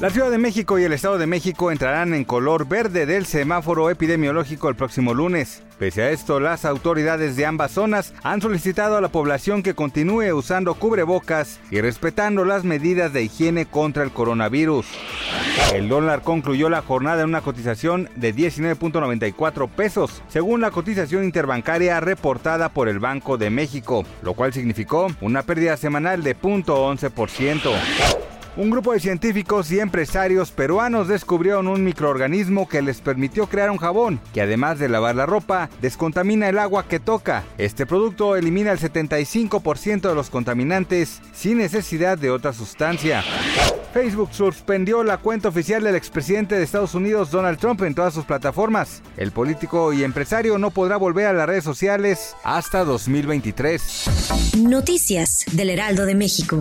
La Ciudad de México y el Estado de México entrarán en color verde del semáforo epidemiológico el próximo lunes. Pese a esto, las autoridades de ambas zonas han solicitado a la población que continúe usando cubrebocas y respetando las medidas de higiene contra el coronavirus. El dólar concluyó la jornada en una cotización de 19.94 pesos, según la cotización interbancaria reportada por el Banco de México, lo cual significó una pérdida semanal de 0.11%. Un grupo de científicos y empresarios peruanos descubrieron un microorganismo que les permitió crear un jabón que además de lavar la ropa, descontamina el agua que toca. Este producto elimina el 75% de los contaminantes sin necesidad de otra sustancia. Facebook suspendió la cuenta oficial del expresidente de Estados Unidos Donald Trump en todas sus plataformas. El político y empresario no podrá volver a las redes sociales hasta 2023. Noticias del Heraldo de México.